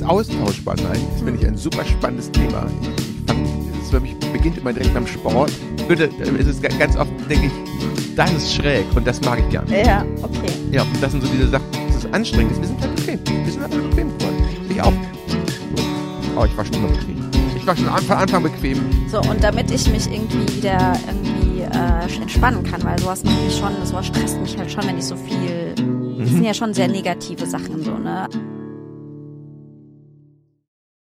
dieses austauschbar ist, finde ich, ein super spannendes Thema. Ich, fand, es für mich beginnt immer direkt am Sport. Bitte, es ist ganz oft, denke ich, das ist schräg und das mag ich gerne. Ja, okay. Ja, und das sind so diese Sachen, das ist anstrengend. Wir sind halt bequem. Wir sind halt bequem geworden. Ich auch. Oh, ich war schon immer bequem. Ich war schon von Anfang bequem. So, und damit ich mich irgendwie wieder irgendwie äh, entspannen kann, weil sowas macht mich schon, sowas stresst mich halt schon, wenn ich so viel. Das mhm. sind ja schon sehr negative Sachen so, ne?